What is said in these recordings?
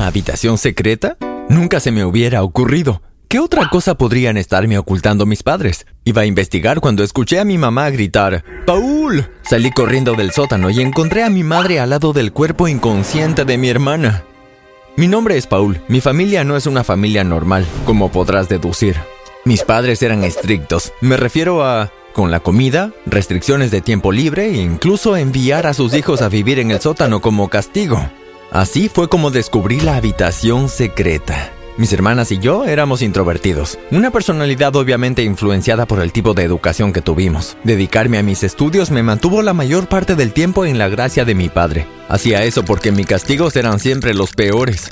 ¿Una habitación secreta? Nunca se me hubiera ocurrido. ¿Qué otra cosa podrían estarme ocultando mis padres? Iba a investigar cuando escuché a mi mamá gritar ¡Paul! Salí corriendo del sótano y encontré a mi madre al lado del cuerpo inconsciente de mi hermana. Mi nombre es Paul. Mi familia no es una familia normal, como podrás deducir. Mis padres eran estrictos. Me refiero a con la comida, restricciones de tiempo libre e incluso enviar a sus hijos a vivir en el sótano como castigo. Así fue como descubrí la habitación secreta. Mis hermanas y yo éramos introvertidos, una personalidad obviamente influenciada por el tipo de educación que tuvimos. Dedicarme a mis estudios me mantuvo la mayor parte del tiempo en la gracia de mi padre. Hacía eso porque mis castigos eran siempre los peores.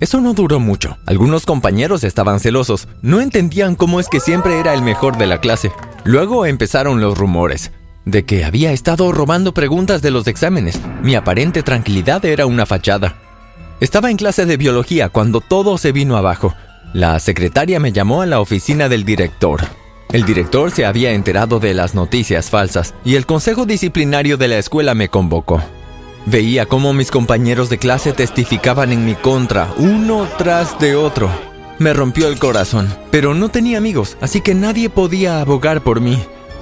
Eso no duró mucho. Algunos compañeros estaban celosos, no entendían cómo es que siempre era el mejor de la clase. Luego empezaron los rumores de que había estado robando preguntas de los exámenes. Mi aparente tranquilidad era una fachada. Estaba en clase de biología cuando todo se vino abajo. La secretaria me llamó a la oficina del director. El director se había enterado de las noticias falsas y el consejo disciplinario de la escuela me convocó. Veía cómo mis compañeros de clase testificaban en mi contra, uno tras de otro. Me rompió el corazón, pero no tenía amigos, así que nadie podía abogar por mí.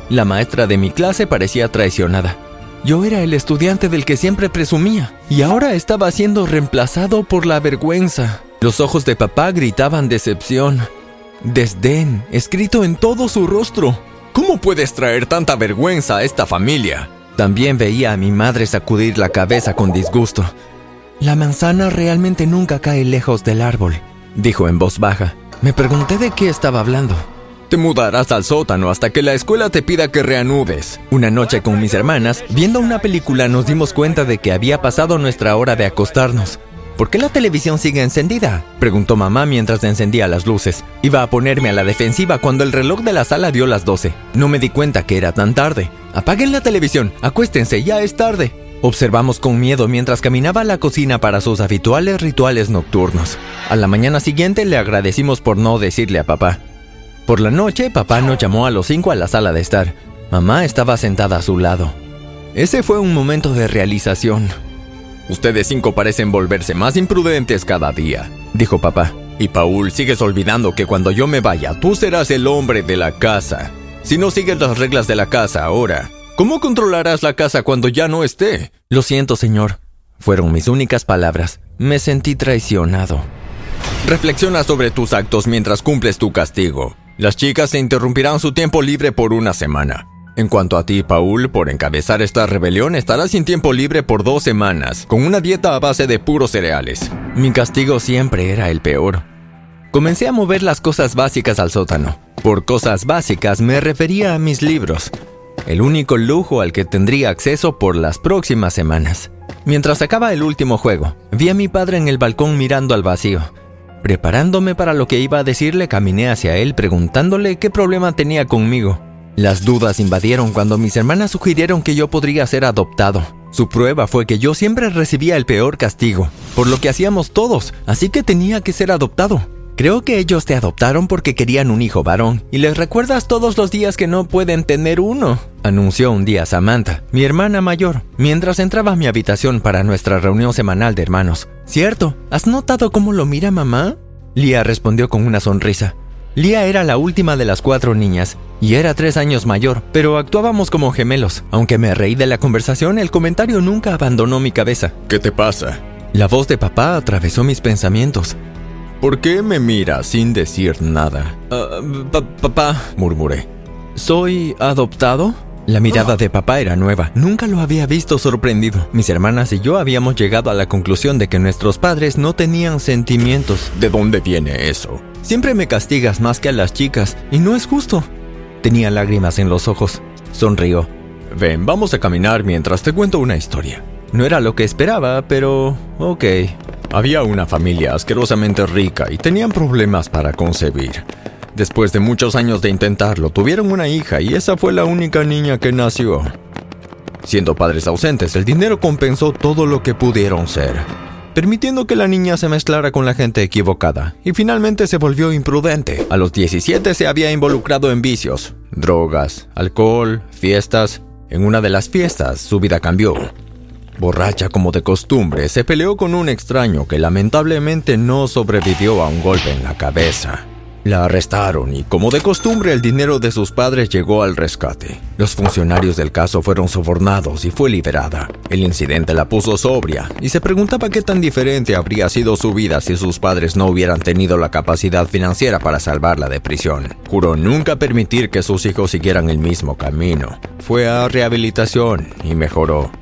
La maestra de mi clase parecía traicionada. Yo era el estudiante del que siempre presumía y ahora estaba siendo reemplazado por la vergüenza. Los ojos de papá gritaban decepción, desdén, escrito en todo su rostro. ¿Cómo puedes traer tanta vergüenza a esta familia? También veía a mi madre sacudir la cabeza con disgusto. La manzana realmente nunca cae lejos del árbol, dijo en voz baja. Me pregunté de qué estaba hablando. Te mudarás al sótano hasta que la escuela te pida que reanudes. Una noche con mis hermanas, viendo una película, nos dimos cuenta de que había pasado nuestra hora de acostarnos. ¿Por qué la televisión sigue encendida? Preguntó mamá mientras encendía las luces. Iba a ponerme a la defensiva cuando el reloj de la sala dio las 12. No me di cuenta que era tan tarde. Apaguen la televisión, acuéstense, ya es tarde. Observamos con miedo mientras caminaba a la cocina para sus habituales rituales nocturnos. A la mañana siguiente le agradecimos por no decirle a papá. Por la noche, papá nos llamó a los cinco a la sala de estar. Mamá estaba sentada a su lado. Ese fue un momento de realización. Ustedes cinco parecen volverse más imprudentes cada día, dijo papá. Y Paul, sigues olvidando que cuando yo me vaya, tú serás el hombre de la casa. Si no sigues las reglas de la casa ahora, ¿cómo controlarás la casa cuando ya no esté? Lo siento, señor. Fueron mis únicas palabras. Me sentí traicionado. Reflexiona sobre tus actos mientras cumples tu castigo. Las chicas se interrumpirán su tiempo libre por una semana. En cuanto a ti, Paul, por encabezar esta rebelión estarás sin tiempo libre por dos semanas, con una dieta a base de puros cereales. Mi castigo siempre era el peor. Comencé a mover las cosas básicas al sótano. Por cosas básicas me refería a mis libros, el único lujo al que tendría acceso por las próximas semanas. Mientras sacaba el último juego, vi a mi padre en el balcón mirando al vacío. Preparándome para lo que iba a decirle, caminé hacia él preguntándole qué problema tenía conmigo. Las dudas invadieron cuando mis hermanas sugirieron que yo podría ser adoptado. Su prueba fue que yo siempre recibía el peor castigo, por lo que hacíamos todos, así que tenía que ser adoptado. Creo que ellos te adoptaron porque querían un hijo varón, y les recuerdas todos los días que no pueden tener uno, anunció un día Samantha, mi hermana mayor, mientras entraba a mi habitación para nuestra reunión semanal de hermanos. Cierto, ¿has notado cómo lo mira mamá? Lía respondió con una sonrisa. Lía era la última de las cuatro niñas y era tres años mayor, pero actuábamos como gemelos. Aunque me reí de la conversación, el comentario nunca abandonó mi cabeza. ¿Qué te pasa? La voz de papá atravesó mis pensamientos. ¿Por qué me mira sin decir nada? Ah, papá, murmuré. ¿Soy adoptado? La mirada de papá era nueva, nunca lo había visto sorprendido. Mis hermanas y yo habíamos llegado a la conclusión de que nuestros padres no tenían sentimientos. ¿De dónde viene eso? Siempre me castigas más que a las chicas, y no es justo. Tenía lágrimas en los ojos. Sonrió. Ven, vamos a caminar mientras te cuento una historia. No era lo que esperaba, pero... ok. Había una familia asquerosamente rica y tenían problemas para concebir. Después de muchos años de intentarlo, tuvieron una hija y esa fue la única niña que nació. Siendo padres ausentes, el dinero compensó todo lo que pudieron ser, permitiendo que la niña se mezclara con la gente equivocada y finalmente se volvió imprudente. A los 17 se había involucrado en vicios, drogas, alcohol, fiestas. En una de las fiestas su vida cambió. Borracha como de costumbre, se peleó con un extraño que lamentablemente no sobrevivió a un golpe en la cabeza. La arrestaron y, como de costumbre, el dinero de sus padres llegó al rescate. Los funcionarios del caso fueron sobornados y fue liberada. El incidente la puso sobria y se preguntaba qué tan diferente habría sido su vida si sus padres no hubieran tenido la capacidad financiera para salvarla de prisión. Juró nunca permitir que sus hijos siguieran el mismo camino. Fue a rehabilitación y mejoró.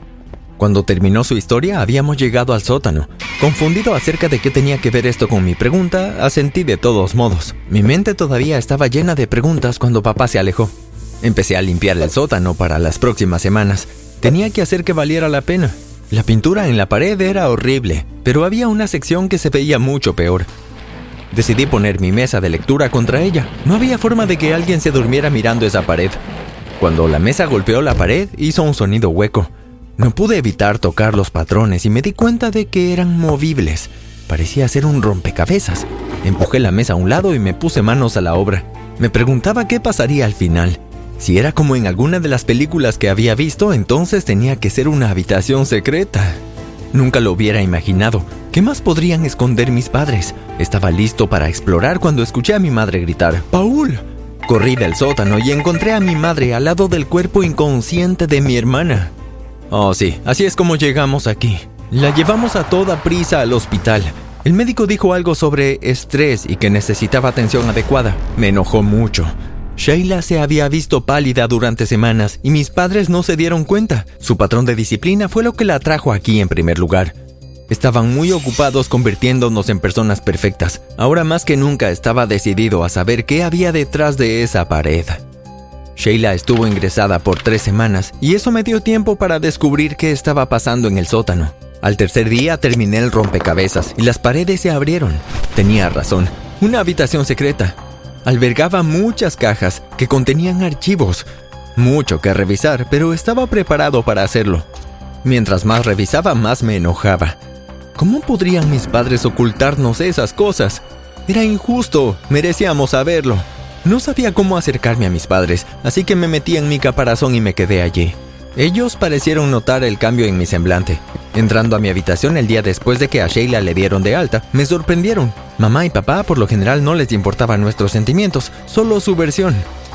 Cuando terminó su historia, habíamos llegado al sótano. Confundido acerca de qué tenía que ver esto con mi pregunta, asentí de todos modos. Mi mente todavía estaba llena de preguntas cuando papá se alejó. Empecé a limpiar el sótano para las próximas semanas. Tenía que hacer que valiera la pena. La pintura en la pared era horrible, pero había una sección que se veía mucho peor. Decidí poner mi mesa de lectura contra ella. No había forma de que alguien se durmiera mirando esa pared. Cuando la mesa golpeó la pared, hizo un sonido hueco. No pude evitar tocar los patrones y me di cuenta de que eran movibles. Parecía ser un rompecabezas. Empujé la mesa a un lado y me puse manos a la obra. Me preguntaba qué pasaría al final. Si era como en alguna de las películas que había visto, entonces tenía que ser una habitación secreta. Nunca lo hubiera imaginado. ¿Qué más podrían esconder mis padres? Estaba listo para explorar cuando escuché a mi madre gritar, ¡Paul! Corrí del sótano y encontré a mi madre al lado del cuerpo inconsciente de mi hermana. Oh, sí, así es como llegamos aquí. La llevamos a toda prisa al hospital. El médico dijo algo sobre estrés y que necesitaba atención adecuada. Me enojó mucho. Sheila se había visto pálida durante semanas y mis padres no se dieron cuenta. Su patrón de disciplina fue lo que la trajo aquí en primer lugar. Estaban muy ocupados convirtiéndonos en personas perfectas. Ahora más que nunca estaba decidido a saber qué había detrás de esa pared. Sheila estuvo ingresada por tres semanas y eso me dio tiempo para descubrir qué estaba pasando en el sótano. Al tercer día terminé el rompecabezas y las paredes se abrieron. Tenía razón, una habitación secreta. Albergaba muchas cajas que contenían archivos. Mucho que revisar, pero estaba preparado para hacerlo. Mientras más revisaba, más me enojaba. ¿Cómo podrían mis padres ocultarnos esas cosas? Era injusto, merecíamos saberlo. No sabía cómo acercarme a mis padres, así que me metí en mi caparazón y me quedé allí. Ellos parecieron notar el cambio en mi semblante. Entrando a mi habitación el día después de que a Sheila le dieron de alta, me sorprendieron. Mamá y papá por lo general no les importaban nuestros sentimientos, solo su versión.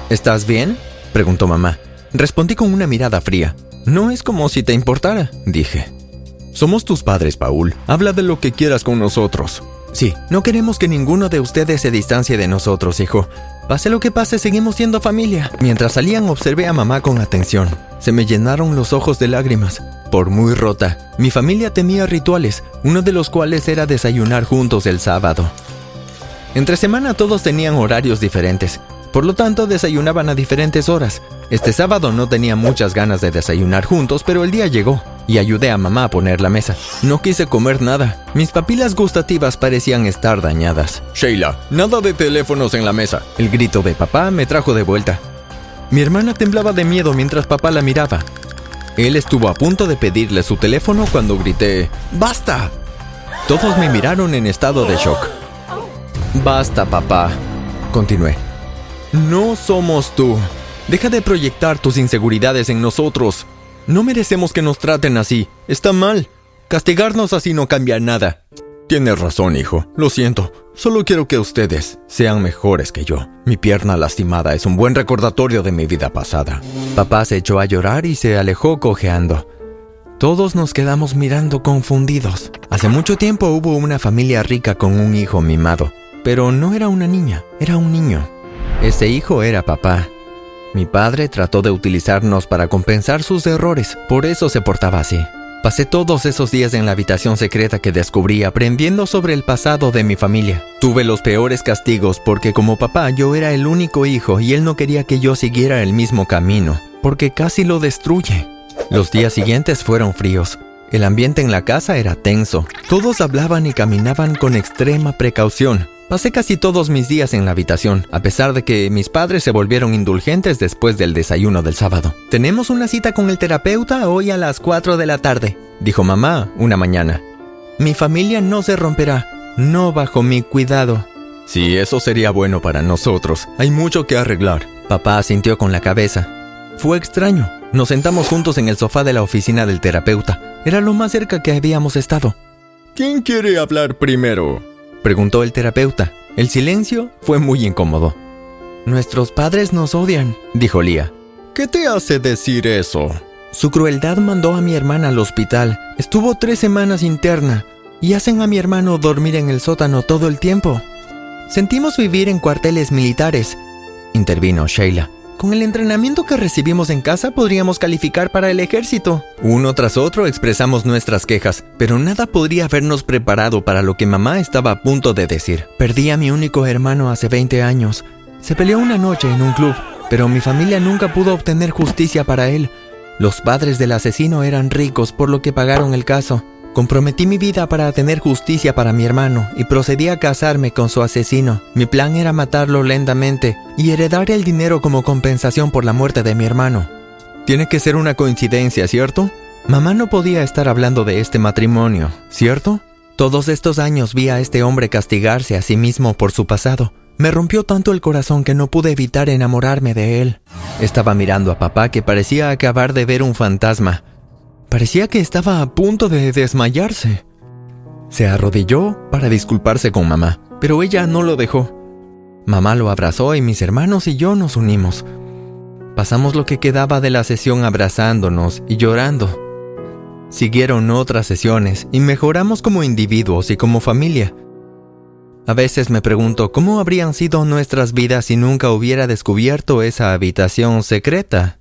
¿Estás bien? preguntó mamá. Respondí con una mirada fría. No es como si te importara, dije. Somos tus padres, Paul. Habla de lo que quieras con nosotros. Sí, no queremos que ninguno de ustedes se distancie de nosotros, hijo. Pase lo que pase, seguimos siendo familia. Mientras salían, observé a mamá con atención. Se me llenaron los ojos de lágrimas. Por muy rota, mi familia tenía rituales, uno de los cuales era desayunar juntos el sábado. Entre semana todos tenían horarios diferentes, por lo tanto desayunaban a diferentes horas. Este sábado no tenía muchas ganas de desayunar juntos, pero el día llegó y ayudé a mamá a poner la mesa. No quise comer nada. Mis papilas gustativas parecían estar dañadas. Sheila, nada de teléfonos en la mesa. El grito de papá me trajo de vuelta. Mi hermana temblaba de miedo mientras papá la miraba. Él estuvo a punto de pedirle su teléfono cuando grité, ¡Basta! Todos me miraron en estado de shock. Basta, papá, continué. No somos tú. Deja de proyectar tus inseguridades en nosotros. No merecemos que nos traten así. Está mal. Castigarnos así no cambia nada. Tienes razón, hijo. Lo siento. Solo quiero que ustedes sean mejores que yo. Mi pierna lastimada es un buen recordatorio de mi vida pasada. Papá se echó a llorar y se alejó cojeando. Todos nos quedamos mirando confundidos. Hace mucho tiempo hubo una familia rica con un hijo mimado, pero no era una niña, era un niño. Ese hijo era papá mi padre trató de utilizarnos para compensar sus errores, por eso se portaba así. Pasé todos esos días en la habitación secreta que descubrí aprendiendo sobre el pasado de mi familia. Tuve los peores castigos porque como papá yo era el único hijo y él no quería que yo siguiera el mismo camino, porque casi lo destruye. Los días siguientes fueron fríos. El ambiente en la casa era tenso. Todos hablaban y caminaban con extrema precaución. Pasé casi todos mis días en la habitación, a pesar de que mis padres se volvieron indulgentes después del desayuno del sábado. Tenemos una cita con el terapeuta hoy a las 4 de la tarde, dijo mamá una mañana. Mi familia no se romperá, no bajo mi cuidado. Sí, eso sería bueno para nosotros. Hay mucho que arreglar. Papá asintió con la cabeza. Fue extraño. Nos sentamos juntos en el sofá de la oficina del terapeuta. Era lo más cerca que habíamos estado. ¿Quién quiere hablar primero? Preguntó el terapeuta. El silencio fue muy incómodo. Nuestros padres nos odian, dijo Lía. ¿Qué te hace decir eso? Su crueldad mandó a mi hermana al hospital. Estuvo tres semanas interna y hacen a mi hermano dormir en el sótano todo el tiempo. Sentimos vivir en cuarteles militares, intervino Sheila. Con el entrenamiento que recibimos en casa podríamos calificar para el ejército. Uno tras otro expresamos nuestras quejas, pero nada podría habernos preparado para lo que mamá estaba a punto de decir. Perdí a mi único hermano hace 20 años. Se peleó una noche en un club, pero mi familia nunca pudo obtener justicia para él. Los padres del asesino eran ricos por lo que pagaron el caso. Comprometí mi vida para tener justicia para mi hermano y procedí a casarme con su asesino. Mi plan era matarlo lentamente y heredar el dinero como compensación por la muerte de mi hermano. Tiene que ser una coincidencia, ¿cierto? Mamá no podía estar hablando de este matrimonio, ¿cierto? Todos estos años vi a este hombre castigarse a sí mismo por su pasado. Me rompió tanto el corazón que no pude evitar enamorarme de él. Estaba mirando a papá que parecía acabar de ver un fantasma. Parecía que estaba a punto de desmayarse. Se arrodilló para disculparse con mamá, pero ella no lo dejó. Mamá lo abrazó y mis hermanos y yo nos unimos. Pasamos lo que quedaba de la sesión abrazándonos y llorando. Siguieron otras sesiones y mejoramos como individuos y como familia. A veces me pregunto cómo habrían sido nuestras vidas si nunca hubiera descubierto esa habitación secreta.